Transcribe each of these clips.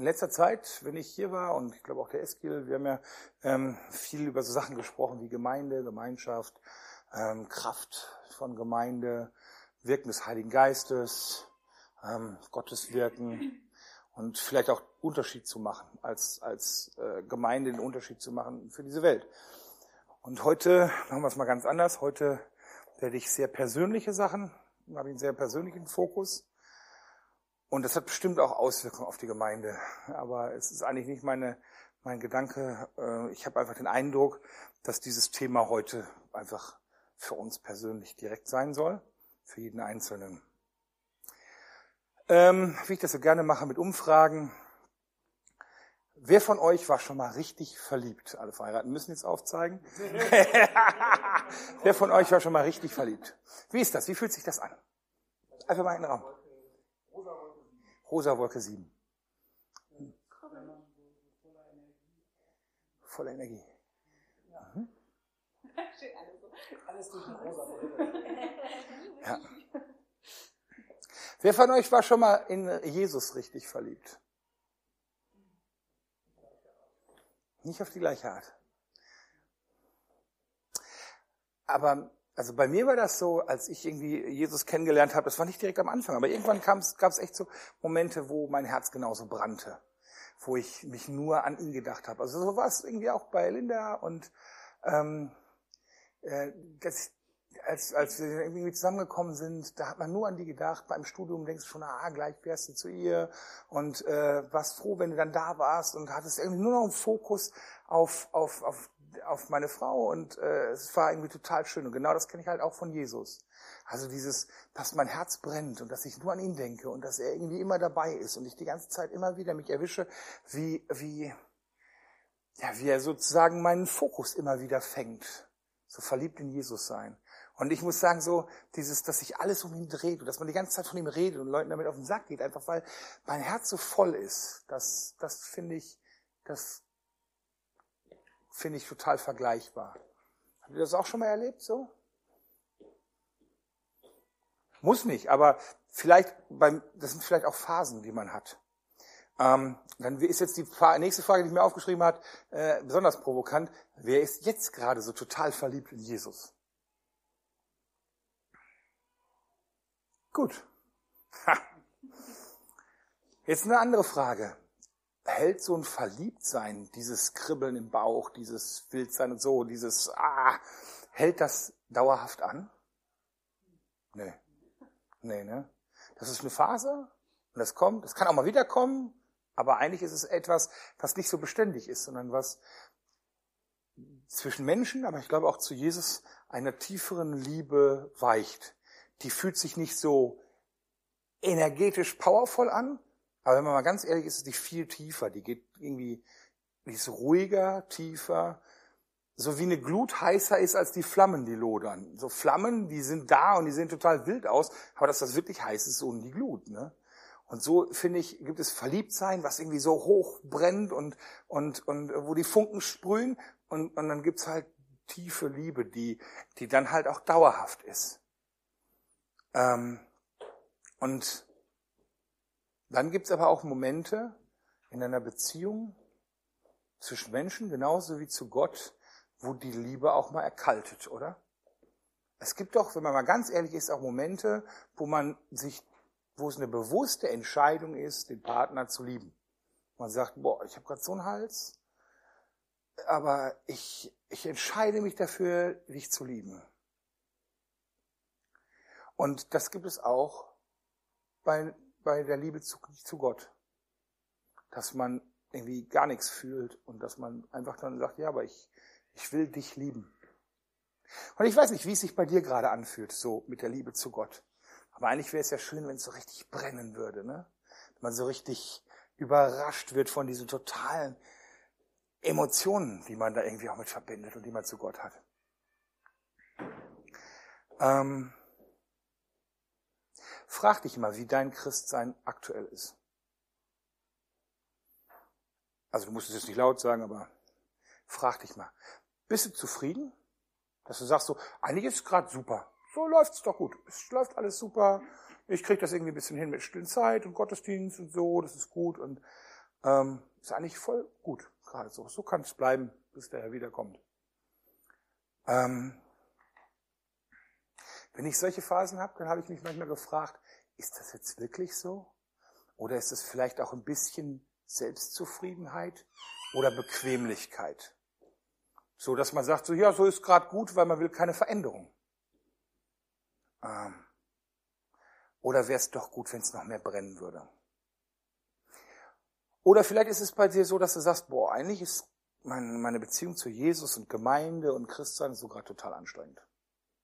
in letzter Zeit, wenn ich hier war, und ich glaube auch der Eskil, wir haben ja ähm, viel über so Sachen gesprochen wie Gemeinde, Gemeinschaft, ähm, Kraft von Gemeinde, Wirken des Heiligen Geistes, ähm, Gottes Wirken und vielleicht auch Unterschied zu machen, als, als äh, Gemeinde den Unterschied zu machen für diese Welt. Und heute machen wir es mal ganz anders. Heute werde ich sehr persönliche Sachen, habe einen sehr persönlichen Fokus. Und das hat bestimmt auch Auswirkungen auf die Gemeinde. Aber es ist eigentlich nicht meine, mein Gedanke. Äh, ich habe einfach den Eindruck, dass dieses Thema heute einfach für uns persönlich direkt sein soll, für jeden Einzelnen. Ähm, wie ich das so gerne mache mit Umfragen. Wer von euch war schon mal richtig verliebt? Alle Verheirateten müssen jetzt aufzeigen. Wer von euch war schon mal richtig verliebt? Wie ist das? Wie fühlt sich das an? Einfach mal in den Raum. Rosa Wolke 7. Voller Energie. Mhm. Ja. Wer von euch war schon mal in Jesus richtig verliebt? Nicht auf die gleiche Art. Aber also bei mir war das so, als ich irgendwie Jesus kennengelernt habe, das war nicht direkt am Anfang, aber irgendwann gab es echt so Momente, wo mein Herz genauso brannte, wo ich mich nur an ihn gedacht habe. Also so war es irgendwie auch bei Linda und ähm, äh, das, als, als wir irgendwie zusammengekommen sind, da hat man nur an die gedacht. Beim Studium denkst du schon, ah, gleich fährst du zu ihr und äh, warst froh, wenn du dann da warst und hattest irgendwie nur noch einen Fokus auf, auf, auf, auf meine Frau und äh, es war irgendwie total schön. Und genau das kenne ich halt auch von Jesus. Also dieses, dass mein Herz brennt und dass ich nur an ihn denke und dass er irgendwie immer dabei ist und ich die ganze Zeit immer wieder mich erwische, wie, wie, ja, wie er sozusagen meinen Fokus immer wieder fängt. So verliebt in Jesus sein. Und ich muss sagen, so dieses, dass sich alles um ihn dreht und dass man die ganze Zeit von ihm redet und Leuten damit auf den Sack geht, einfach weil mein Herz so voll ist, das, das finde ich, das finde ich total vergleichbar. Habt ihr das auch schon mal erlebt, so? Muss nicht, aber vielleicht beim, das sind vielleicht auch Phasen, die man hat. Ähm, dann ist jetzt die nächste Frage, die ich mir aufgeschrieben habe, äh, besonders provokant. Wer ist jetzt gerade so total verliebt in Jesus? Gut. Ha. Jetzt eine andere Frage. Hält so ein Verliebtsein, dieses Kribbeln im Bauch, dieses Wildsein und so, dieses Ah, hält das dauerhaft an? Nee. Nee, ne? Das ist eine Phase und das kommt, das kann auch mal wiederkommen, aber eigentlich ist es etwas, was nicht so beständig ist, sondern was zwischen Menschen, aber ich glaube auch zu Jesus einer tieferen Liebe weicht die fühlt sich nicht so energetisch powervoll an, aber wenn man mal ganz ehrlich ist, ist die viel tiefer. Die geht irgendwie, die ist ruhiger, tiefer, so wie eine Glut heißer ist als die Flammen, die lodern. So Flammen, die sind da und die sehen total wild aus, aber dass das wirklich heiß ist, so die Glut, ne? Und so finde ich, gibt es Verliebtsein, was irgendwie so hoch brennt und, und, und wo die Funken sprühen und, und dann gibt's halt tiefe Liebe, die, die dann halt auch dauerhaft ist. Ähm, und dann gibt es aber auch Momente in einer Beziehung zwischen Menschen, genauso wie zu Gott, wo die Liebe auch mal erkaltet, oder? Es gibt doch, wenn man mal ganz ehrlich ist, auch Momente, wo man sich, wo es eine bewusste Entscheidung ist, den Partner zu lieben. Man sagt, boah, ich habe gerade so einen Hals, aber ich, ich entscheide mich dafür, dich zu lieben. Und das gibt es auch bei, bei der Liebe zu, zu Gott. Dass man irgendwie gar nichts fühlt und dass man einfach dann sagt, ja, aber ich, ich will dich lieben. Und ich weiß nicht, wie es sich bei dir gerade anfühlt, so mit der Liebe zu Gott. Aber eigentlich wäre es ja schön, wenn es so richtig brennen würde, ne? Wenn man so richtig überrascht wird von diesen totalen Emotionen, die man da irgendwie auch mit verbindet und die man zu Gott hat. Ähm, Frag dich mal, wie dein Christsein aktuell ist. Also du musst es jetzt nicht laut sagen, aber frag dich mal. Bist du zufrieden? Dass du sagst so, eigentlich ist es gerade super. So läuft's doch gut. Es läuft alles super. Ich krieg das irgendwie ein bisschen hin mit stillen Zeit und Gottesdienst und so, das ist gut. Und Ähm, ist eigentlich voll gut, gerade so. So kann es bleiben, bis der Herr wiederkommt. Ähm, wenn ich solche Phasen habe, dann habe ich mich manchmal gefragt, ist das jetzt wirklich so? Oder ist es vielleicht auch ein bisschen Selbstzufriedenheit oder Bequemlichkeit? So, dass man sagt, so, ja, so ist gerade gut, weil man will keine Veränderung. Ähm, oder wäre es doch gut, wenn es noch mehr brennen würde? Oder vielleicht ist es bei dir so, dass du sagst, boah, eigentlich ist meine Beziehung zu Jesus und Gemeinde und Christsein sogar total anstrengend.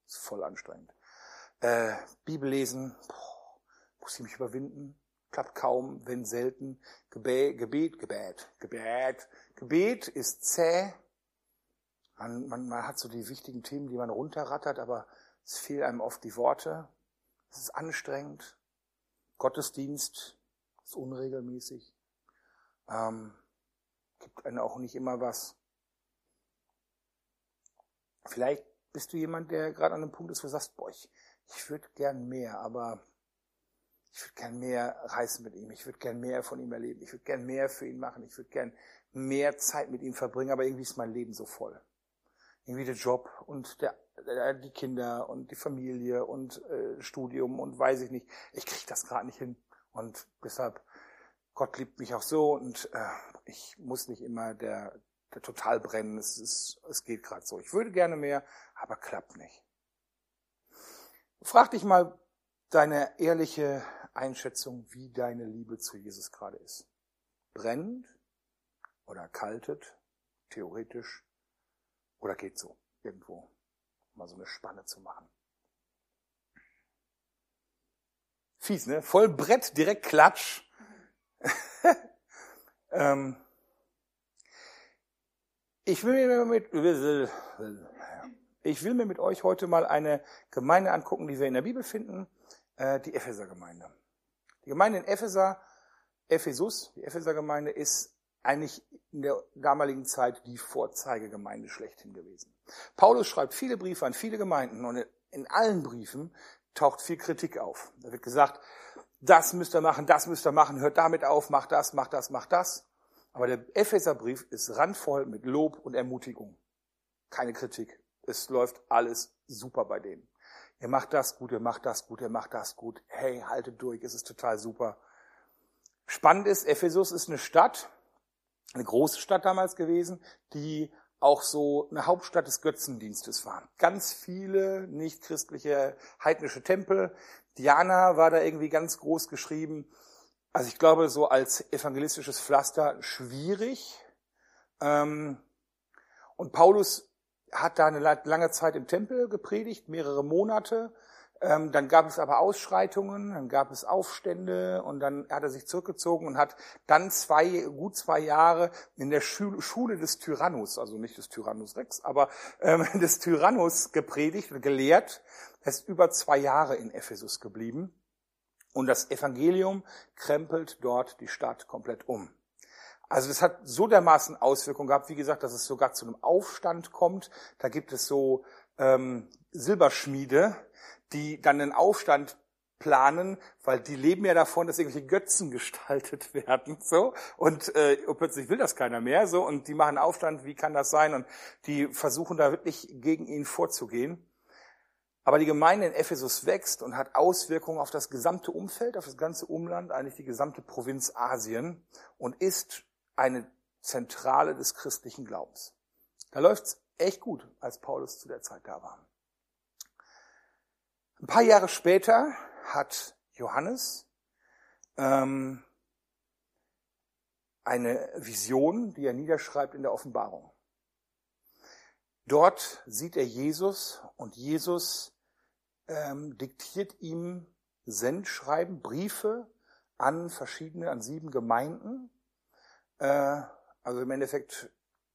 Ist voll anstrengend. Äh, Bibel lesen, boah, muss ich mich überwinden? Klappt kaum, wenn selten. Gebet, Gebet, Gebet, Gebet. Gebet ist zäh. Man, man, man hat so die wichtigen Themen, die man runterrattert, aber es fehlen einem oft die Worte. Es ist anstrengend. Gottesdienst ist unregelmäßig. Ähm, gibt einem auch nicht immer was. Vielleicht bist du jemand, der gerade an einem Punkt ist, wo du sagst, boah, ich, ich würde gern mehr, aber ich würde gern mehr reisen mit ihm, ich würde gern mehr von ihm erleben, ich würde gern mehr für ihn machen, ich würde gern mehr Zeit mit ihm verbringen, aber irgendwie ist mein Leben so voll. Irgendwie der Job und der, der die Kinder und die Familie und äh, Studium und weiß ich nicht. Ich kriege das gerade nicht hin. Und deshalb, Gott liebt mich auch so und äh, ich muss nicht immer der, der total brennen. Es, ist, es geht gerade so. Ich würde gerne mehr, aber klappt nicht. Frag dich mal deine ehrliche Einschätzung, wie deine Liebe zu Jesus gerade ist. Brennt oder kaltet, theoretisch, oder geht so irgendwo, mal so eine Spanne zu machen. Fies, ne? Voll Brett, direkt Klatsch. ähm, ich will mir mit, ich will mir mit euch heute mal eine Gemeinde angucken, die wir in der Bibel finden, äh, die Epheser-Gemeinde. Die Gemeinde in Epheser, Ephesus, die Epheser-Gemeinde ist eigentlich in der damaligen Zeit die Vorzeigegemeinde schlechthin gewesen. Paulus schreibt viele Briefe an viele Gemeinden und in allen Briefen taucht viel Kritik auf. Da wird gesagt, das müsst ihr machen, das müsst ihr machen, hört damit auf, macht das, macht das, macht das. Aber der Epheserbrief ist randvoll mit Lob und Ermutigung. Keine Kritik. Es läuft alles super bei denen. Ihr macht das gut, ihr macht das gut, ihr macht das gut. Hey, haltet durch, es ist total super. Spannend ist, Ephesus ist eine Stadt, eine große Stadt damals gewesen, die auch so eine Hauptstadt des Götzendienstes war. Ganz viele nicht-christliche heidnische Tempel. Diana war da irgendwie ganz groß geschrieben. Also ich glaube, so als evangelistisches Pflaster schwierig. Ähm, und Paulus hat da eine lange Zeit im Tempel gepredigt, mehrere Monate. Ähm, dann gab es aber Ausschreitungen, dann gab es Aufstände und dann hat er sich zurückgezogen und hat dann zwei, gut zwei Jahre in der Schule des Tyrannus, also nicht des Tyrannus Rex, aber ähm, des Tyrannus gepredigt und gelehrt. Er ist über zwei Jahre in Ephesus geblieben und das Evangelium krempelt dort die Stadt komplett um. Also das hat so dermaßen Auswirkungen gehabt, wie gesagt, dass es sogar zu einem Aufstand kommt. Da gibt es so ähm, Silberschmiede, die dann einen Aufstand planen, weil die leben ja davon, dass irgendwelche Götzen gestaltet werden, so und äh, plötzlich will das keiner mehr, so und die machen Aufstand. Wie kann das sein? Und die versuchen da wirklich gegen ihn vorzugehen. Aber die Gemeinde in Ephesus wächst und hat Auswirkungen auf das gesamte Umfeld, auf das ganze Umland, eigentlich die gesamte Provinz Asien und ist eine Zentrale des christlichen Glaubens. Da läuft's echt gut, als Paulus zu der Zeit da war. Ein paar Jahre später hat Johannes ähm, eine Vision, die er niederschreibt in der Offenbarung. Dort sieht er Jesus und Jesus ähm, diktiert ihm Sendschreiben, Briefe an verschiedene, an sieben Gemeinden. Äh, also im Endeffekt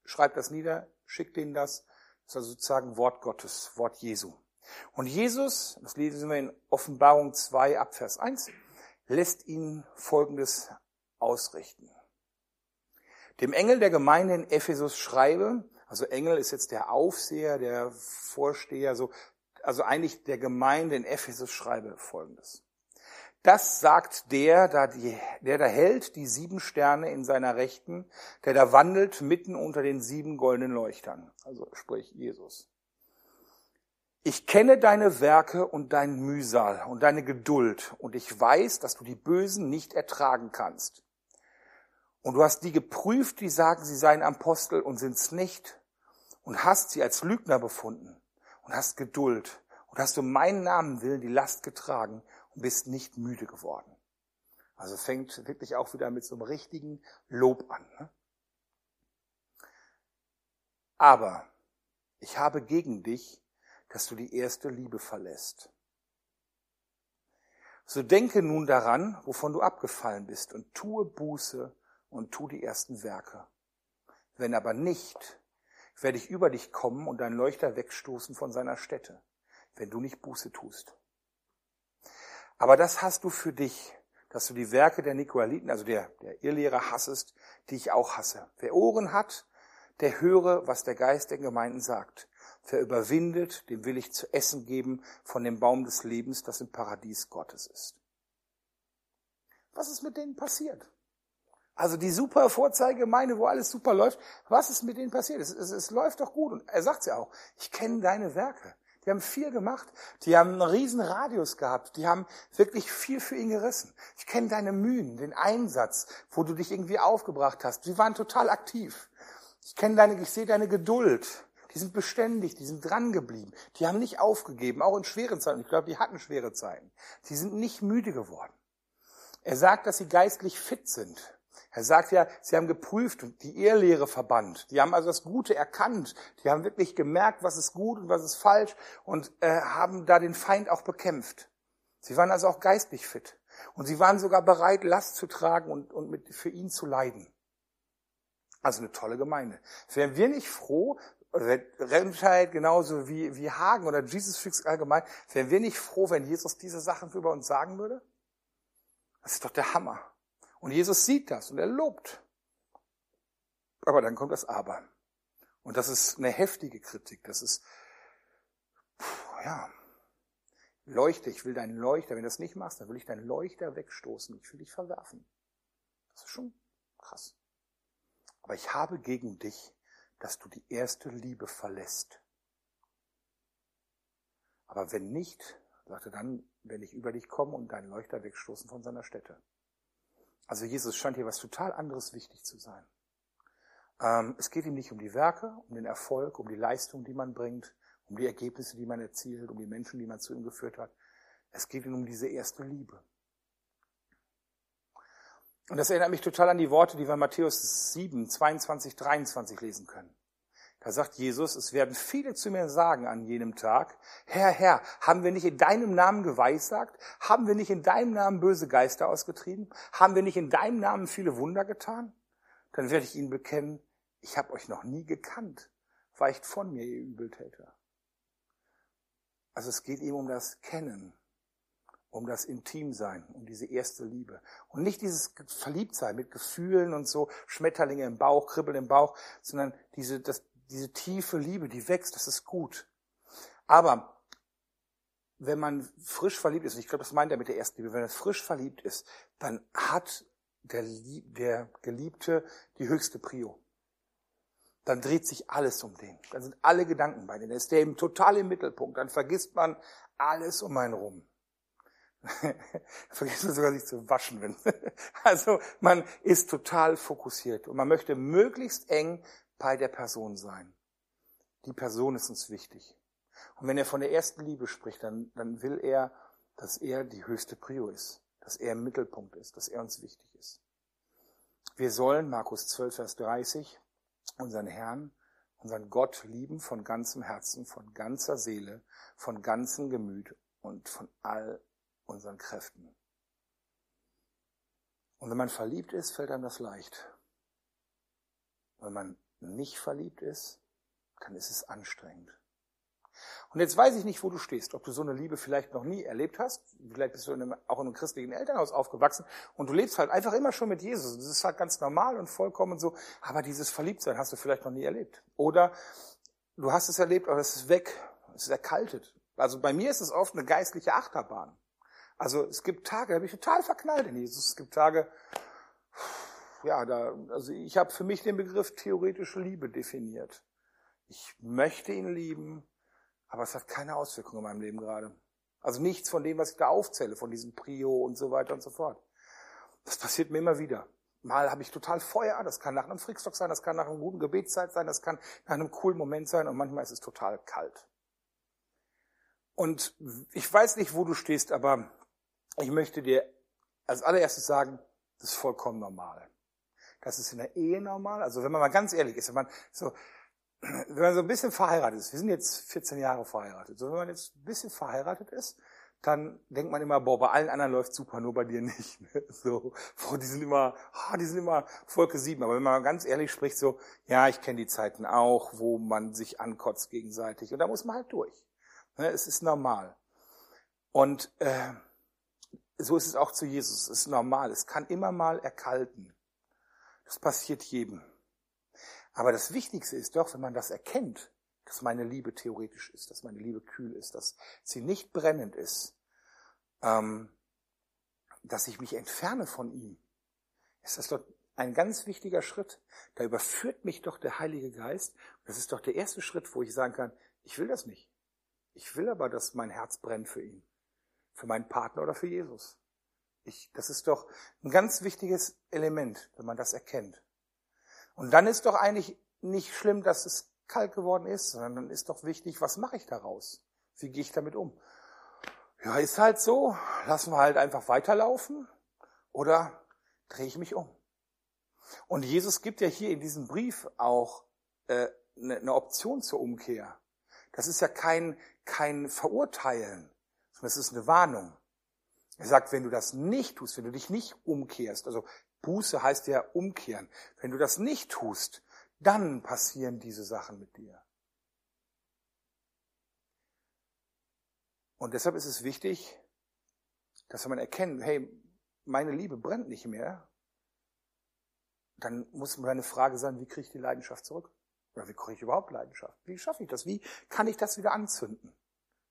schreibt das nieder, schickt ihnen das. Das ist also sozusagen Wort Gottes, Wort Jesu. Und Jesus, das lesen wir in Offenbarung 2 ab Vers 1, lässt ihn Folgendes ausrichten. Dem Engel der Gemeinde in Ephesus schreibe, also Engel ist jetzt der Aufseher, der Vorsteher, so, also eigentlich der Gemeinde in Ephesus schreibe Folgendes. Das sagt der, der, da hält die sieben Sterne in seiner Rechten, der da wandelt mitten unter den sieben goldenen Leuchtern. Also sprich Jesus. Ich kenne deine Werke und dein Mühsal und deine Geduld und ich weiß, dass du die Bösen nicht ertragen kannst. Und du hast die geprüft, die sagen, sie seien Apostel und sind's nicht und hast sie als Lügner befunden und hast Geduld und hast um meinen Namen willen die Last getragen bist nicht müde geworden. Also fängt wirklich auch wieder mit so einem richtigen Lob an. Ne? Aber ich habe gegen dich, dass du die erste Liebe verlässt. So denke nun daran, wovon du abgefallen bist, und tue Buße und tu die ersten Werke. Wenn aber nicht, werde ich über dich kommen und deinen Leuchter wegstoßen von seiner Stätte, wenn du nicht Buße tust. Aber das hast du für dich, dass du die Werke der Nikolaiten, also der, der Irrlehrer hassest, die ich auch hasse. Wer Ohren hat, der höre, was der Geist der Gemeinden sagt. Wer überwindet, dem will ich zu essen geben von dem Baum des Lebens, das im Paradies Gottes ist. Was ist mit denen passiert? Also die super Vorzeigegemeinde, wo alles super läuft, was ist mit denen passiert? Es, es, es läuft doch gut. Und er sagt ja auch, ich kenne deine Werke. Die haben viel gemacht. Die haben einen riesen Radius gehabt. Die haben wirklich viel für ihn gerissen. Ich kenne deine Mühen, den Einsatz, wo du dich irgendwie aufgebracht hast. Sie waren total aktiv. Ich kenne deine, ich sehe deine Geduld. Die sind beständig, die sind dran geblieben. Die haben nicht aufgegeben, auch in schweren Zeiten. Ich glaube, die hatten schwere Zeiten. Sie sind nicht müde geworden. Er sagt, dass sie geistlich fit sind. Er sagt ja, sie haben geprüft und die Ehrlehre verbannt. Die haben also das Gute erkannt. Die haben wirklich gemerkt, was ist gut und was ist falsch und äh, haben da den Feind auch bekämpft. Sie waren also auch geistlich fit. Und sie waren sogar bereit, Last zu tragen und, und mit, für ihn zu leiden. Also eine tolle Gemeinde. Wären wir nicht froh, Remscheid genauso wie, wie Hagen oder Jesus Freaks allgemein, wären wir nicht froh, wenn Jesus diese Sachen über uns sagen würde? Das ist doch der Hammer. Und Jesus sieht das und er lobt. Aber dann kommt das Aber. Und das ist eine heftige Kritik. Das ist, ja, Leuchte, ich will deinen Leuchter, wenn du das nicht machst, dann will ich deinen Leuchter wegstoßen, ich will dich verwerfen. Das ist schon krass. Aber ich habe gegen dich, dass du die erste Liebe verlässt. Aber wenn nicht, sagte dann, werde ich über dich kommen und deinen Leuchter wegstoßen von seiner Stätte. Also Jesus scheint hier was total anderes wichtig zu sein. Ähm, es geht ihm nicht um die Werke, um den Erfolg, um die Leistung, die man bringt, um die Ergebnisse, die man erzielt, um die Menschen, die man zu ihm geführt hat. Es geht ihm um diese erste Liebe. Und das erinnert mich total an die Worte, die wir in Matthäus 7, 22, 23 lesen können. Da sagt Jesus, es werden viele zu mir sagen an jenem Tag, Herr, Herr, haben wir nicht in deinem Namen geweissagt? Haben wir nicht in deinem Namen böse Geister ausgetrieben? Haben wir nicht in deinem Namen viele Wunder getan? Dann werde ich ihnen bekennen, ich habe euch noch nie gekannt. Weicht von mir, ihr Übeltäter. Also es geht ihm um das Kennen, um das Intimsein, um diese erste Liebe. Und nicht dieses Verliebtsein mit Gefühlen und so, Schmetterlinge im Bauch, Kribbeln im Bauch, sondern diese, das, diese tiefe Liebe, die wächst, das ist gut. Aber wenn man frisch verliebt ist, und ich glaube, das meint er mit der ersten Liebe, wenn er frisch verliebt ist, dann hat der, der Geliebte die höchste Prio. Dann dreht sich alles um den. Dann sind alle Gedanken bei denen. Dann ist der eben total im Mittelpunkt. Dann vergisst man alles um einen rum. vergisst man sogar sich zu waschen. Also man ist total fokussiert und man möchte möglichst eng bei der Person sein. Die Person ist uns wichtig. Und wenn er von der ersten Liebe spricht, dann, dann will er, dass er die höchste Prio ist, dass er im Mittelpunkt ist, dass er uns wichtig ist. Wir sollen, Markus 12, Vers 30, unseren Herrn, unseren Gott lieben von ganzem Herzen, von ganzer Seele, von ganzem Gemüt und von all unseren Kräften. Und wenn man verliebt ist, fällt einem das leicht. Wenn man nicht verliebt ist, dann ist es anstrengend. Und jetzt weiß ich nicht, wo du stehst, ob du so eine Liebe vielleicht noch nie erlebt hast. Vielleicht bist du in einem, auch in einem christlichen Elternhaus aufgewachsen und du lebst halt einfach immer schon mit Jesus. Das ist halt ganz normal und vollkommen so. Aber dieses Verliebtsein hast du vielleicht noch nie erlebt. Oder du hast es erlebt, aber es ist weg. Es ist erkaltet. Also bei mir ist es oft eine geistliche Achterbahn. Also es gibt Tage, da bin ich total verknallt in Jesus. Es gibt Tage, ja, da, also ich habe für mich den Begriff theoretische Liebe definiert. Ich möchte ihn lieben, aber es hat keine Auswirkungen in meinem Leben gerade. Also nichts von dem, was ich da aufzähle, von diesem Prio und so weiter und so fort. Das passiert mir immer wieder. Mal habe ich total Feuer, das kann nach einem Frickstock sein, das kann nach einer guten Gebetszeit sein, das kann nach einem coolen Moment sein und manchmal ist es total kalt. Und ich weiß nicht, wo du stehst, aber ich möchte dir als allererstes sagen, das ist vollkommen normal. Das ist in der Ehe normal. Also wenn man mal ganz ehrlich ist, wenn man so, wenn man so ein bisschen verheiratet ist, wir sind jetzt 14 Jahre verheiratet, so wenn man jetzt ein bisschen verheiratet ist, dann denkt man immer, boah, bei allen anderen läuft super, nur bei dir nicht. Ne? So, boah, die sind immer, oh, die sind immer Volke sieben. Aber wenn man ganz ehrlich spricht, so, ja, ich kenne die Zeiten auch, wo man sich ankotzt gegenseitig. Und da muss man halt durch. Ne? Es ist normal. Und äh, so ist es auch zu Jesus. Es ist normal. Es kann immer mal erkalten. Das passiert jedem. Aber das Wichtigste ist doch, wenn man das erkennt, dass meine Liebe theoretisch ist, dass meine Liebe kühl ist, dass sie nicht brennend ist, ähm, dass ich mich entferne von ihm, ist das doch ein ganz wichtiger Schritt. Da überführt mich doch der Heilige Geist. Das ist doch der erste Schritt, wo ich sagen kann, ich will das nicht. Ich will aber, dass mein Herz brennt für ihn, für meinen Partner oder für Jesus. Ich, das ist doch ein ganz wichtiges Element, wenn man das erkennt. Und dann ist doch eigentlich nicht schlimm, dass es kalt geworden ist, sondern dann ist doch wichtig, was mache ich daraus? Wie gehe ich damit um? Ja, ist halt so, lassen wir halt einfach weiterlaufen oder drehe ich mich um? Und Jesus gibt ja hier in diesem Brief auch äh, eine, eine Option zur Umkehr. Das ist ja kein, kein Verurteilen, sondern es ist eine Warnung. Er sagt, wenn du das nicht tust, wenn du dich nicht umkehrst, also Buße heißt ja umkehren, wenn du das nicht tust, dann passieren diese Sachen mit dir. Und deshalb ist es wichtig, dass wenn man erkennt, hey, meine Liebe brennt nicht mehr, dann muss meine Frage sein, wie kriege ich die Leidenschaft zurück? Oder wie kriege ich überhaupt Leidenschaft? Wie schaffe ich das? Wie kann ich das wieder anzünden?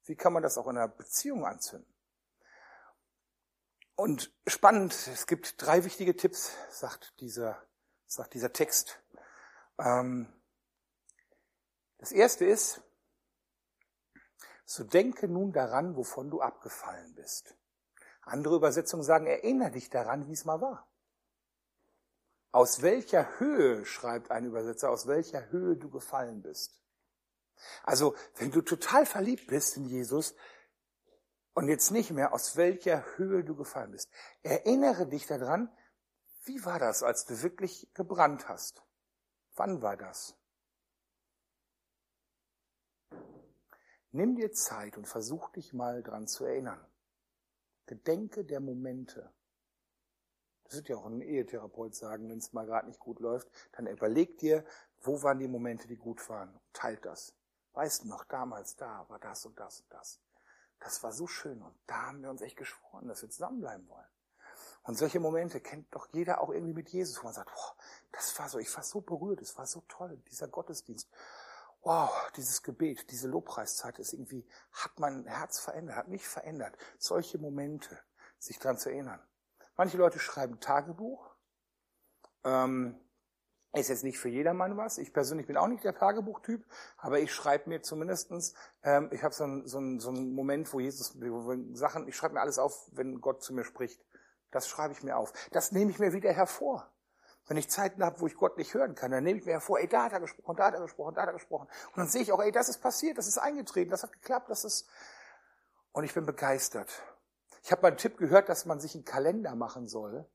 Wie kann man das auch in einer Beziehung anzünden? Und spannend, es gibt drei wichtige Tipps, sagt dieser, sagt dieser Text. Ähm, das erste ist, so denke nun daran, wovon du abgefallen bist. Andere Übersetzungen sagen, erinnere dich daran, wie es mal war. Aus welcher Höhe, schreibt ein Übersetzer, aus welcher Höhe du gefallen bist. Also, wenn du total verliebt bist in Jesus und jetzt nicht mehr, aus welcher Höhe du gefallen bist, erinnere dich daran, wie war das, als du wirklich gebrannt hast? Wann war das? Nimm dir Zeit und versuch dich mal dran zu erinnern. Gedenke der Momente. Das wird ja auch ein Ehetherapeut sagen, wenn es mal gerade nicht gut läuft. Dann überleg dir, wo waren die Momente, die gut waren. Teilt das. Weißt du noch, damals da war das und das und das. Das war so schön und da haben wir uns echt geschworen, dass wir zusammenbleiben wollen. Und solche Momente kennt doch jeder auch irgendwie mit Jesus, wo man sagt, wow, das war so, ich war so berührt, es war so toll, dieser Gottesdienst. Wow, dieses Gebet, diese Lobpreiszeit ist irgendwie, hat mein Herz verändert, hat mich verändert. Solche Momente, sich dran zu erinnern. Manche Leute schreiben Tagebuch. Ähm, ist jetzt nicht für jedermann was. Ich persönlich bin auch nicht der Tagebuchtyp, aber ich schreibe mir zumindestens. Ähm, ich habe so einen so einen, so einen Moment, wo Jesus, wo Sachen, ich schreibe mir alles auf, wenn Gott zu mir spricht. Das schreibe ich mir auf. Das nehme ich mir wieder hervor. Wenn ich Zeiten habe, wo ich Gott nicht hören kann, dann nehme ich mir hervor, ey, da hat er gesprochen, da hat er gesprochen, da hat er gesprochen. Und dann sehe ich auch, ey, das ist passiert, das ist eingetreten, das hat geklappt, das ist... Und ich bin begeistert. Ich habe mal einen Tipp gehört, dass man sich einen Kalender machen soll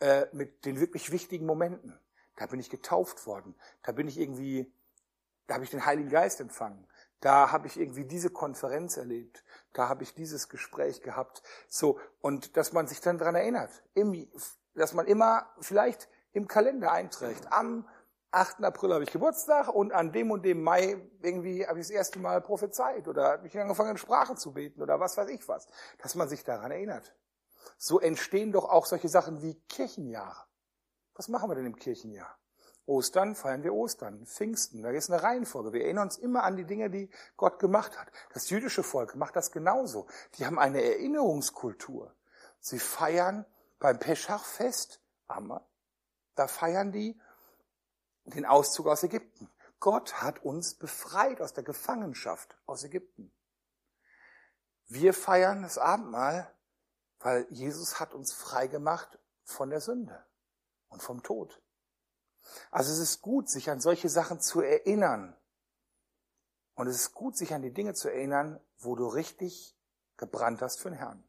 äh, mit den wirklich wichtigen Momenten. Da bin ich getauft worden. Da bin ich irgendwie, da habe ich den Heiligen Geist empfangen. Da habe ich irgendwie diese Konferenz erlebt. Da habe ich dieses Gespräch gehabt. So, und dass man sich dann dran erinnert. dass man immer vielleicht im Kalender einträgt. Am 8. April habe ich Geburtstag und an dem und dem Mai irgendwie habe ich das erste Mal prophezeit oder habe ich angefangen in Sprache zu beten oder was weiß ich was. Dass man sich daran erinnert. So entstehen doch auch solche Sachen wie Kirchenjahre. Was machen wir denn im Kirchenjahr? Ostern feiern wir Ostern, Pfingsten, da ist eine Reihenfolge. Wir erinnern uns immer an die Dinge, die Gott gemacht hat. Das jüdische Volk macht das genauso. Die haben eine Erinnerungskultur. Sie feiern beim Peschachfest, da feiern die den Auszug aus Ägypten. Gott hat uns befreit aus der Gefangenschaft aus Ägypten. Wir feiern das Abendmahl, weil Jesus hat uns frei gemacht von der Sünde und vom Tod. Also es ist gut, sich an solche Sachen zu erinnern. Und es ist gut, sich an die Dinge zu erinnern, wo du richtig gebrannt hast für den Herrn.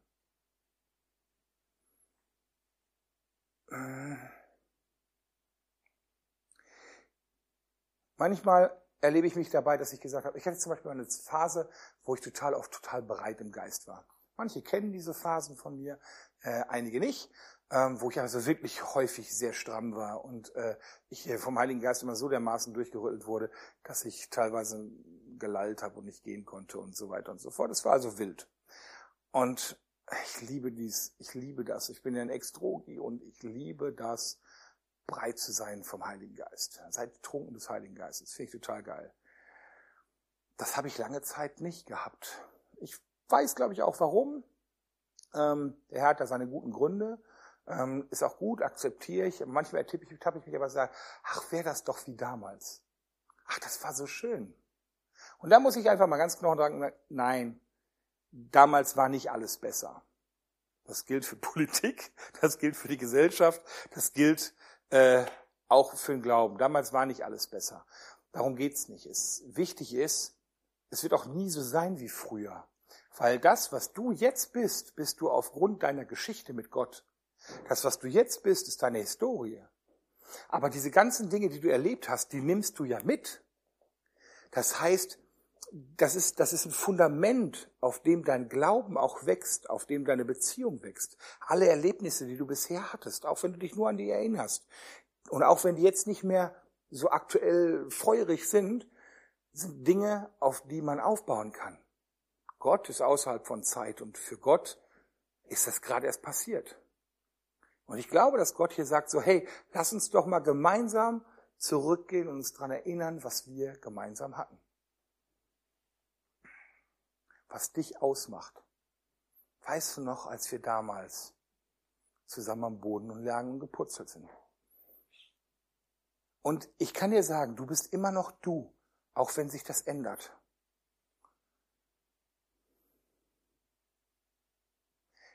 Manchmal erlebe ich mich dabei, dass ich gesagt habe, ich hatte zum Beispiel eine Phase, wo ich total oft total bereit im Geist war. Manche kennen diese Phasen von mir, äh, einige nicht ähm, wo ich also wirklich häufig sehr stramm war und äh, ich vom Heiligen Geist immer so dermaßen durchgerüttelt wurde, dass ich teilweise gelallt habe und nicht gehen konnte und so weiter und so fort. Es war also wild. Und ich liebe dies, ich liebe das. Ich bin ja ein Extrogi und ich liebe das, breit zu sein vom Heiligen Geist. Seid betrunken des Heiligen Geistes. Finde ich total geil. Das habe ich lange Zeit nicht gehabt. Ich weiß, glaube ich, auch warum. Ähm, der Herr hat da seine guten Gründe. Ähm, ist auch gut, akzeptiere ich. Manchmal ertippe ich, tappe ich mich aber sage, ach, wäre das doch wie damals. Ach, das war so schön. Und da muss ich einfach mal ganz genau sagen, nein, damals war nicht alles besser. Das gilt für Politik, das gilt für die Gesellschaft, das gilt äh, auch für den Glauben. Damals war nicht alles besser. Darum geht's nicht. Wichtig ist, es wird auch nie so sein wie früher. Weil das, was du jetzt bist, bist du aufgrund deiner Geschichte mit Gott. Das, was du jetzt bist, ist deine Historie. Aber diese ganzen Dinge, die du erlebt hast, die nimmst du ja mit. Das heißt, das ist, das ist ein Fundament, auf dem dein Glauben auch wächst, auf dem deine Beziehung wächst. Alle Erlebnisse, die du bisher hattest, auch wenn du dich nur an die erinnerst. Und auch wenn die jetzt nicht mehr so aktuell feurig sind, sind Dinge, auf die man aufbauen kann. Gott ist außerhalb von Zeit und für Gott ist das gerade erst passiert. Und ich glaube, dass Gott hier sagt so, hey, lass uns doch mal gemeinsam zurückgehen und uns daran erinnern, was wir gemeinsam hatten. Was dich ausmacht. Weißt du noch, als wir damals zusammen am Boden und lagen und geputzelt sind? Und ich kann dir sagen, du bist immer noch du, auch wenn sich das ändert.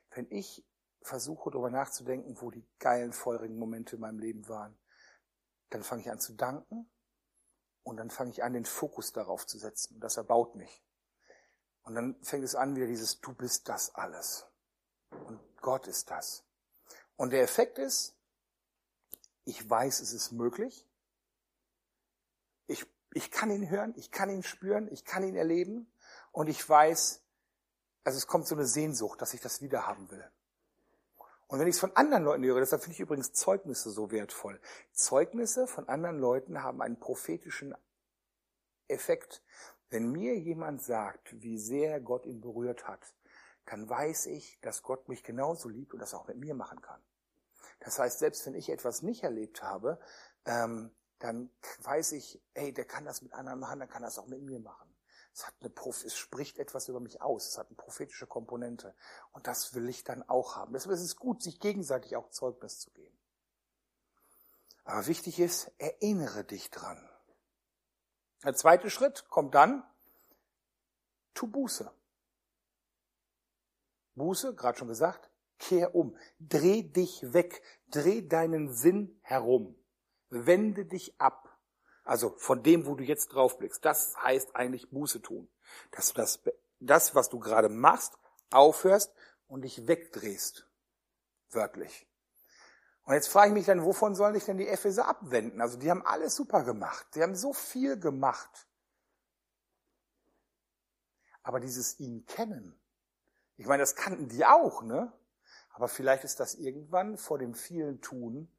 Wenn ich versuche darüber nachzudenken, wo die geilen, feurigen Momente in meinem Leben waren, dann fange ich an zu danken und dann fange ich an, den Fokus darauf zu setzen. Und das erbaut mich. Und dann fängt es an, wieder dieses Du bist das alles. Und Gott ist das. Und der Effekt ist, ich weiß, es ist möglich. Ich, ich kann ihn hören, ich kann ihn spüren, ich kann ihn erleben. Und ich weiß, also es kommt so eine Sehnsucht, dass ich das wieder haben will. Und wenn ich es von anderen Leuten höre, deshalb finde ich übrigens Zeugnisse so wertvoll. Zeugnisse von anderen Leuten haben einen prophetischen Effekt. Wenn mir jemand sagt, wie sehr Gott ihn berührt hat, dann weiß ich, dass Gott mich genauso liebt und das auch mit mir machen kann. Das heißt, selbst wenn ich etwas nicht erlebt habe, ähm, dann weiß ich, ey, der kann das mit anderen machen, dann kann das auch mit mir machen. Es, hat eine, es spricht etwas über mich aus. Es hat eine prophetische Komponente. Und das will ich dann auch haben. Deshalb ist es gut, sich gegenseitig auch Zeugnis zu geben. Aber wichtig ist, erinnere dich dran. Der zweite Schritt kommt dann, tu Buße. Buße, gerade schon gesagt, kehr um, dreh dich weg, dreh deinen Sinn herum, wende dich ab. Also von dem, wo du jetzt draufblickst. Das heißt eigentlich Buße tun. Dass du das, das, was du gerade machst, aufhörst und dich wegdrehst. Wörtlich. Und jetzt frage ich mich dann, wovon sollen sich denn die Epheser abwenden? Also die haben alles super gemacht. Die haben so viel gemacht. Aber dieses ihn kennen. Ich meine, das kannten die auch, ne? Aber vielleicht ist das irgendwann vor dem vielen Tun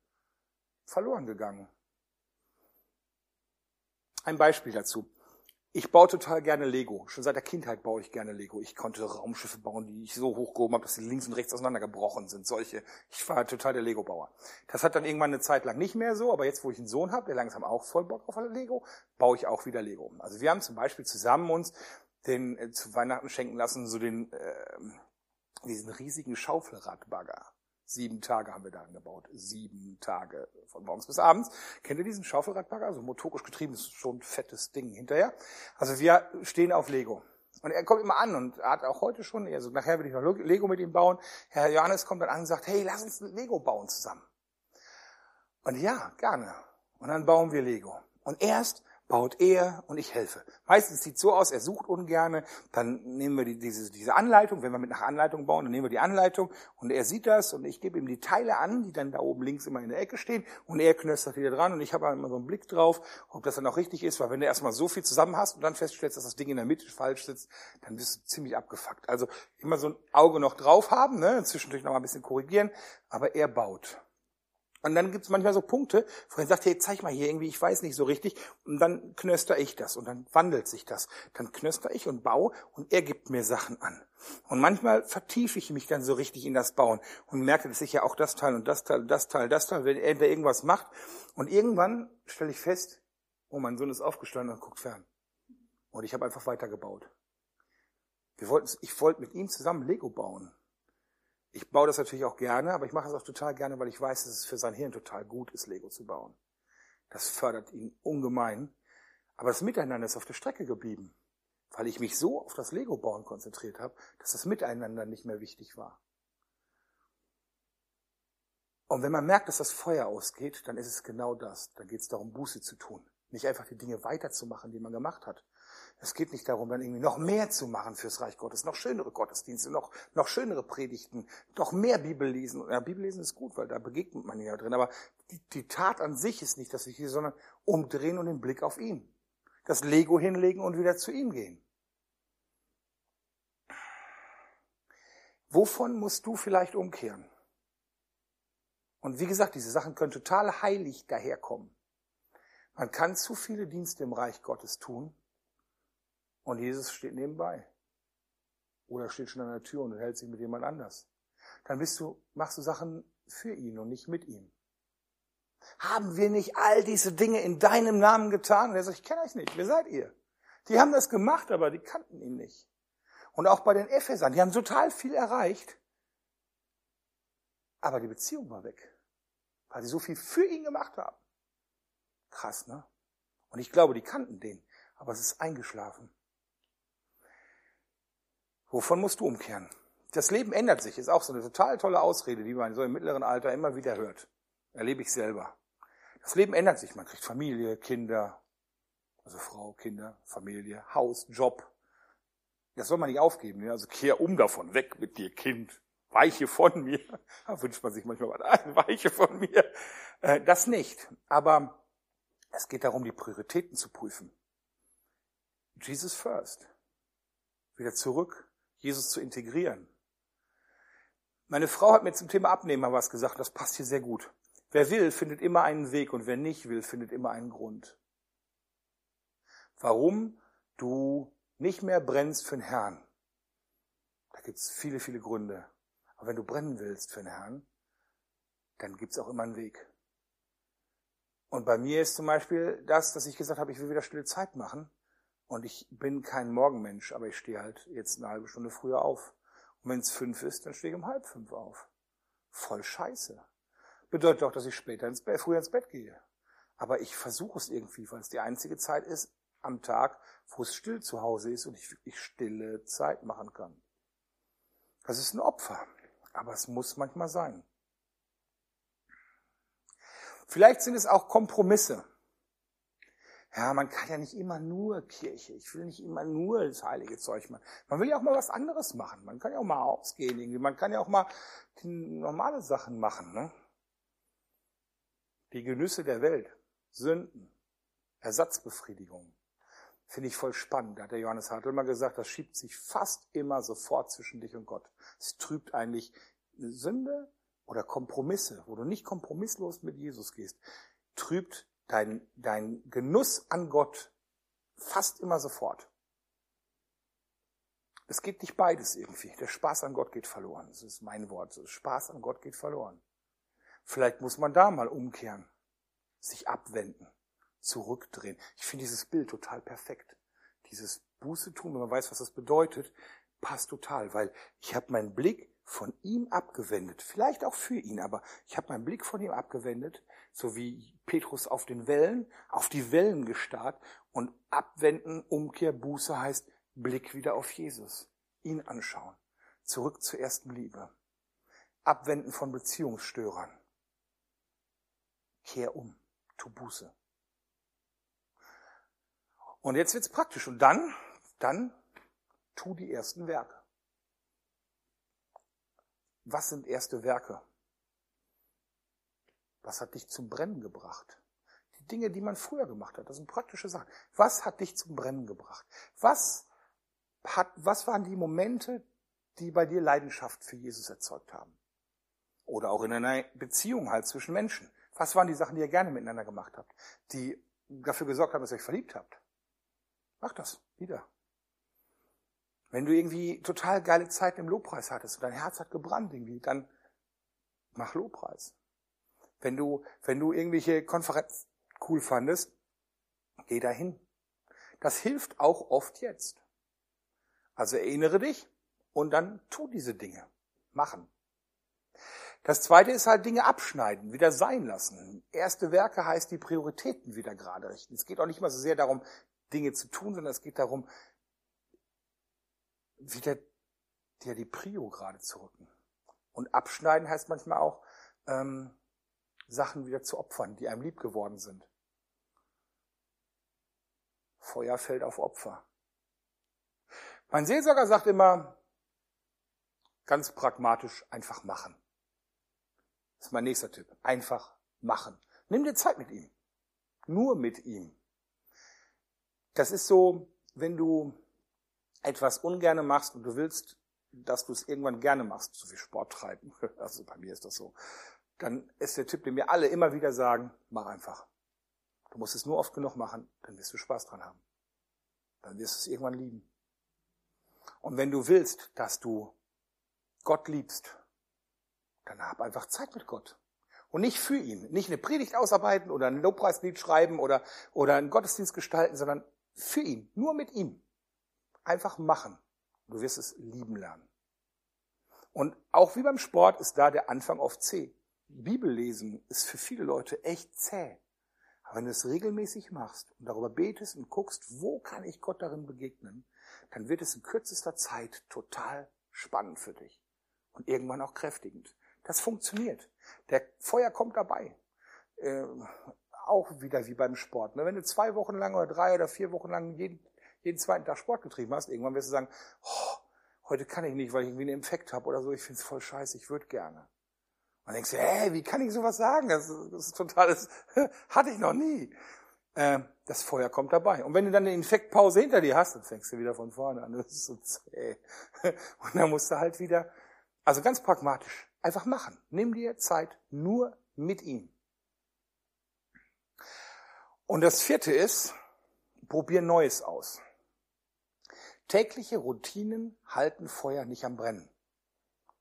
verloren gegangen. Ein Beispiel dazu. Ich baue total gerne Lego. Schon seit der Kindheit baue ich gerne Lego. Ich konnte Raumschiffe bauen, die ich so hochgehoben habe, dass sie links und rechts auseinandergebrochen sind. Solche. Ich war total der Lego-Bauer. Das hat dann irgendwann eine Zeit lang nicht mehr so, aber jetzt, wo ich einen Sohn habe, der langsam auch voll Bock auf Lego, baue ich auch wieder Lego. Also wir haben zum Beispiel zusammen uns den äh, zu Weihnachten schenken lassen, so den äh, diesen riesigen Schaufelradbagger. Sieben Tage haben wir da angebaut. Sieben Tage von morgens bis abends. Kennt ihr diesen Schaufelradbagger? Also motorisch getrieben, ist schon ein fettes Ding hinterher. Also wir stehen auf Lego. Und er kommt immer an und hat auch heute schon, also nachher will ich noch Lego mit ihm bauen. Herr Johannes kommt dann an und sagt, hey, lass uns Lego bauen zusammen. Und ja, gerne. Und dann bauen wir Lego. Und erst baut er und ich helfe. Meistens sieht es so aus, er sucht ungerne, dann nehmen wir die, diese, diese Anleitung, wenn wir mit nach Anleitung bauen, dann nehmen wir die Anleitung und er sieht das und ich gebe ihm die Teile an, die dann da oben links immer in der Ecke stehen und er knöstert wieder dran und ich habe immer so einen Blick drauf, ob das dann auch richtig ist, weil wenn du erstmal so viel zusammen hast und dann feststellst, dass das Ding in der Mitte falsch sitzt, dann bist du ziemlich abgefuckt. Also immer so ein Auge noch drauf haben, ne? zwischendurch noch mal ein bisschen korrigieren, aber er baut. Und dann gibt es manchmal so Punkte, wo er sagt, hey, zeig mal hier irgendwie, ich weiß nicht so richtig. Und dann knöster ich das und dann wandelt sich das. Dann knöster ich und baue und er gibt mir Sachen an. Und manchmal vertiefe ich mich dann so richtig in das Bauen und merke, dass ich ja auch das Teil und das Teil, das Teil, das Teil, wenn er da irgendwas macht. Und irgendwann stelle ich fest, oh, mein Sohn ist aufgestanden und guckt fern. Und ich habe einfach weitergebaut. Wir wollten, ich wollte mit ihm zusammen Lego bauen. Ich baue das natürlich auch gerne, aber ich mache es auch total gerne, weil ich weiß, dass es für sein Hirn total gut ist, Lego zu bauen. Das fördert ihn ungemein. Aber das Miteinander ist auf der Strecke geblieben, weil ich mich so auf das Lego-Bauen konzentriert habe, dass das Miteinander nicht mehr wichtig war. Und wenn man merkt, dass das Feuer ausgeht, dann ist es genau das. Dann geht es darum, Buße zu tun. Nicht einfach die Dinge weiterzumachen, die man gemacht hat, es geht nicht darum, dann irgendwie noch mehr zu machen fürs Reich Gottes, noch schönere Gottesdienste, noch, noch schönere Predigten, noch mehr Bibel lesen. Ja, Bibel lesen ist gut, weil da begegnet man ja drin. Aber die, die Tat an sich ist nicht das Wichtige, sondern umdrehen und den Blick auf ihn. Das Lego hinlegen und wieder zu ihm gehen. Wovon musst du vielleicht umkehren? Und wie gesagt, diese Sachen können total heilig daherkommen. Man kann zu viele Dienste im Reich Gottes tun und Jesus steht nebenbei. Oder steht schon an der Tür und hält sich mit jemand anders. Dann bist du, machst du Sachen für ihn und nicht mit ihm. Haben wir nicht all diese Dinge in deinem Namen getan? Und er sagt, ich kenne euch nicht. Wer seid ihr? Die haben das gemacht, aber die kannten ihn nicht. Und auch bei den Ephesern, die haben total viel erreicht, aber die Beziehung war weg, weil sie so viel für ihn gemacht haben. Krass, ne? Und ich glaube, die kannten den, aber es ist eingeschlafen. Wovon musst du umkehren? Das Leben ändert sich, ist auch so eine total tolle Ausrede, die man so im mittleren Alter immer wieder hört. Erlebe ich selber. Das Leben ändert sich. Man kriegt Familie, Kinder, also Frau, Kinder, Familie, Haus, Job. Das soll man nicht aufgeben. Also kehr um davon, weg mit dir, Kind. Weiche von mir. Da wünscht man sich manchmal was. Weiche von mir. Äh, das nicht. Aber es geht darum, die Prioritäten zu prüfen. Jesus first. Wieder zurück Jesus zu integrieren. Meine Frau hat mir zum Thema Abnehmen was gesagt, das passt hier sehr gut. Wer will, findet immer einen Weg und wer nicht will, findet immer einen Grund. Warum du nicht mehr brennst für den Herrn. Da gibt's viele, viele Gründe. Aber wenn du brennen willst für den Herrn, dann gibt's auch immer einen Weg. Und bei mir ist zum Beispiel das, dass ich gesagt habe, ich will wieder stille Zeit machen. Und ich bin kein Morgenmensch, aber ich stehe halt jetzt eine halbe Stunde früher auf. Und wenn es fünf ist, dann stehe ich um halb fünf auf. Voll scheiße. Bedeutet auch, dass ich später ins Bett, früher ins Bett gehe. Aber ich versuche es irgendwie, weil es die einzige Zeit ist am Tag, wo es still zu Hause ist und ich wirklich stille Zeit machen kann. Das ist ein Opfer, aber es muss manchmal sein. Vielleicht sind es auch Kompromisse. Ja, man kann ja nicht immer nur Kirche. Ich will nicht immer nur das heilige Zeug machen. Man will ja auch mal was anderes machen. Man kann ja auch mal ausgehen irgendwie. Man kann ja auch mal normale Sachen machen. Ne? Die Genüsse der Welt, Sünden, Ersatzbefriedigung. Finde ich voll spannend. Da hat der Johannes Hartl mal gesagt, das schiebt sich fast immer sofort zwischen dich und Gott. Es trübt eigentlich Sünde oder Kompromisse, wo du nicht kompromisslos mit Jesus gehst, trübt dein, dein Genuss an Gott fast immer sofort. Es geht nicht beides irgendwie. Der Spaß an Gott geht verloren. Das ist mein Wort. Spaß an Gott geht verloren. Vielleicht muss man da mal umkehren, sich abwenden, zurückdrehen. Ich finde dieses Bild total perfekt. Dieses Buße tun, wenn man weiß, was das bedeutet, passt total, weil ich habe meinen Blick von ihm abgewendet. Vielleicht auch für ihn, aber ich habe meinen Blick von ihm abgewendet, so wie Petrus auf den Wellen, auf die Wellen gestarrt und abwenden, Umkehr, Buße heißt Blick wieder auf Jesus, ihn anschauen, zurück zur ersten Liebe, abwenden von Beziehungsstörern. Kehr um, tu Buße. Und jetzt wird's praktisch. Und dann, dann tu die ersten Werke. Was sind erste Werke? Was hat dich zum Brennen gebracht? Die Dinge, die man früher gemacht hat, das sind praktische Sachen. Was hat dich zum Brennen gebracht? Was hat, was waren die Momente, die bei dir Leidenschaft für Jesus erzeugt haben? Oder auch in einer Beziehung halt zwischen Menschen. Was waren die Sachen, die ihr gerne miteinander gemacht habt, die dafür gesorgt haben, dass ihr euch verliebt habt? Mach das wieder. Wenn du irgendwie total geile Zeit im Lobpreis hattest und dein Herz hat gebrannt irgendwie, dann mach Lobpreis. Wenn du, wenn du irgendwelche Konferenz cool fandest, geh dahin. Das hilft auch oft jetzt. Also erinnere dich und dann tu diese Dinge. Machen. Das zweite ist halt Dinge abschneiden, wieder sein lassen. Erste Werke heißt die Prioritäten wieder gerade richten. Es geht auch nicht mal so sehr darum, Dinge zu tun, sondern es geht darum, wieder dir die Prio gerade zu rücken. Und abschneiden heißt manchmal auch, ähm, Sachen wieder zu opfern, die einem lieb geworden sind. Feuer fällt auf Opfer. Mein Seelsorger sagt immer, ganz pragmatisch, einfach machen. Das ist mein nächster Tipp. Einfach machen. Nimm dir Zeit mit ihm. Nur mit ihm. Das ist so, wenn du etwas ungerne machst und du willst, dass du es irgendwann gerne machst, so wie Sport treiben, also bei mir ist das so, dann ist der Tipp, den mir alle immer wieder sagen, mach einfach. Du musst es nur oft genug machen, dann wirst du Spaß dran haben. Dann wirst du es irgendwann lieben. Und wenn du willst, dass du Gott liebst, dann hab einfach Zeit mit Gott. Und nicht für ihn. Nicht eine Predigt ausarbeiten oder ein Lobpreislied schreiben oder, oder einen Gottesdienst gestalten, sondern für ihn. Nur mit ihm. Einfach machen. Du wirst es lieben lernen. Und auch wie beim Sport ist da der Anfang oft zäh. Bibellesen ist für viele Leute echt zäh. Aber wenn du es regelmäßig machst und darüber betest und guckst, wo kann ich Gott darin begegnen, dann wird es in kürzester Zeit total spannend für dich und irgendwann auch kräftigend. Das funktioniert. Der Feuer kommt dabei. Äh, auch wieder wie beim Sport. Ne? Wenn du zwei Wochen lang oder drei oder vier Wochen lang jeden, jeden zweiten Tag Sport getrieben hast, irgendwann wirst du sagen, oh, heute kann ich nicht, weil ich irgendwie einen Infekt habe oder so, ich finde es voll scheiße, ich würde gerne. Dann denkst du, hä, wie kann ich sowas sagen? Das ist, das ist total, das hatte ich noch nie. Äh, das Feuer kommt dabei. Und wenn du dann eine Infektpause hinter dir hast, dann fängst du wieder von vorne an. Das ist so zäh. Und dann musst du halt wieder, also ganz pragmatisch, einfach machen. Nimm dir Zeit nur mit ihm. Und das vierte ist, probier Neues aus. Tägliche Routinen halten Feuer nicht am Brennen.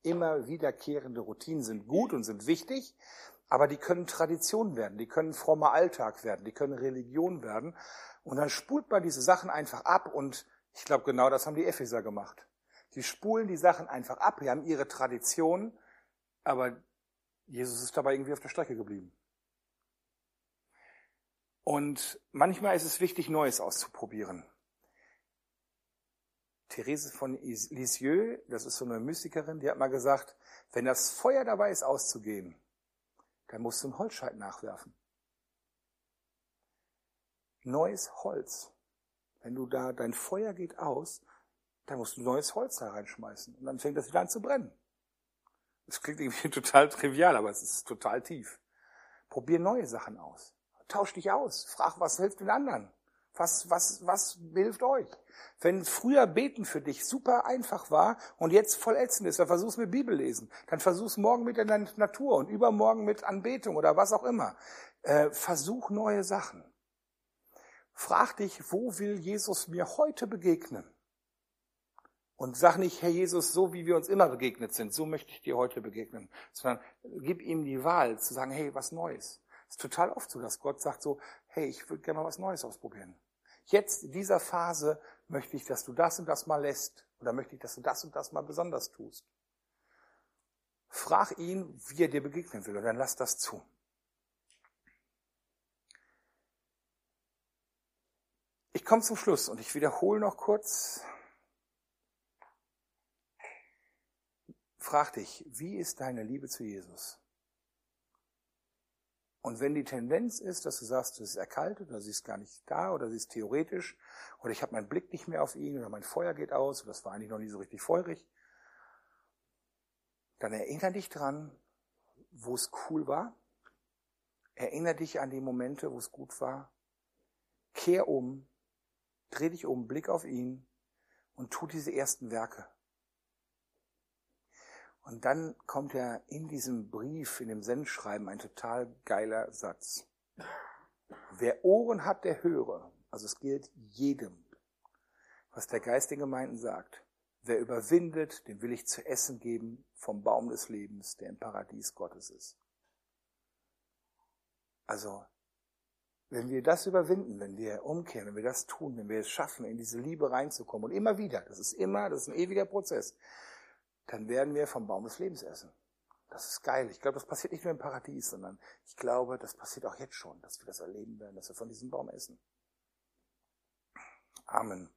Immer wiederkehrende Routinen sind gut und sind wichtig, aber die können Tradition werden, die können frommer Alltag werden, die können Religion werden. Und dann spult man diese Sachen einfach ab und ich glaube, genau das haben die Epheser gemacht. Die spulen die Sachen einfach ab, die haben ihre Tradition, aber Jesus ist dabei irgendwie auf der Strecke geblieben. Und manchmal ist es wichtig, Neues auszuprobieren. Therese von Lisieux, das ist so eine Mystikerin, die hat mal gesagt, wenn das Feuer dabei ist, auszugehen, dann musst du einen Holzscheit nachwerfen. Neues Holz. Wenn du da, dein Feuer geht aus, dann musst du neues Holz da reinschmeißen. Und dann fängt das wieder an zu brennen. Das klingt irgendwie total trivial, aber es ist total tief. Probier neue Sachen aus. Tausch dich aus. Frag, was hilft den anderen? Was, was, was hilft euch? Wenn früher Beten für dich super einfach war und jetzt voll ätzend ist, dann versuch's mit Bibel lesen. Dann versuch's morgen mit der Natur und übermorgen mit Anbetung oder was auch immer. Äh, versuch neue Sachen. Frag dich, wo will Jesus mir heute begegnen? Und sag nicht, Herr Jesus, so wie wir uns immer begegnet sind, so möchte ich dir heute begegnen. Sondern gib ihm die Wahl zu sagen, hey, was Neues. Es ist total oft so, dass Gott sagt so, hey, ich würde gerne mal was Neues ausprobieren. Jetzt in dieser Phase möchte ich, dass du das und das mal lässt. Oder möchte ich, dass du das und das mal besonders tust. Frag ihn, wie er dir begegnen will, und dann lass das zu. Ich komme zum Schluss und ich wiederhole noch kurz. Frag dich, wie ist deine Liebe zu Jesus? Und wenn die Tendenz ist, dass du sagst, du ist erkaltet oder sie ist gar nicht da oder sie ist theoretisch oder ich habe meinen Blick nicht mehr auf ihn oder mein Feuer geht aus oder das war eigentlich noch nie so richtig feurig, dann erinnere dich dran, wo es cool war. Erinnere dich an die Momente, wo es gut war. Kehr um Dreh dich um, Blick auf ihn und tu diese ersten Werke. Und dann kommt er in diesem Brief, in dem Sendschreiben, ein total geiler Satz. Wer Ohren hat, der höre. Also es gilt jedem, was der Geist den Gemeinden sagt. Wer überwindet, dem will ich zu essen geben vom Baum des Lebens, der im Paradies Gottes ist. Also wenn wir das überwinden, wenn wir umkehren, wenn wir das tun, wenn wir es schaffen, in diese Liebe reinzukommen und immer wieder, das ist immer, das ist ein ewiger Prozess, dann werden wir vom Baum des Lebens essen. Das ist geil. Ich glaube, das passiert nicht nur im Paradies, sondern ich glaube, das passiert auch jetzt schon, dass wir das erleben werden, dass wir von diesem Baum essen. Amen.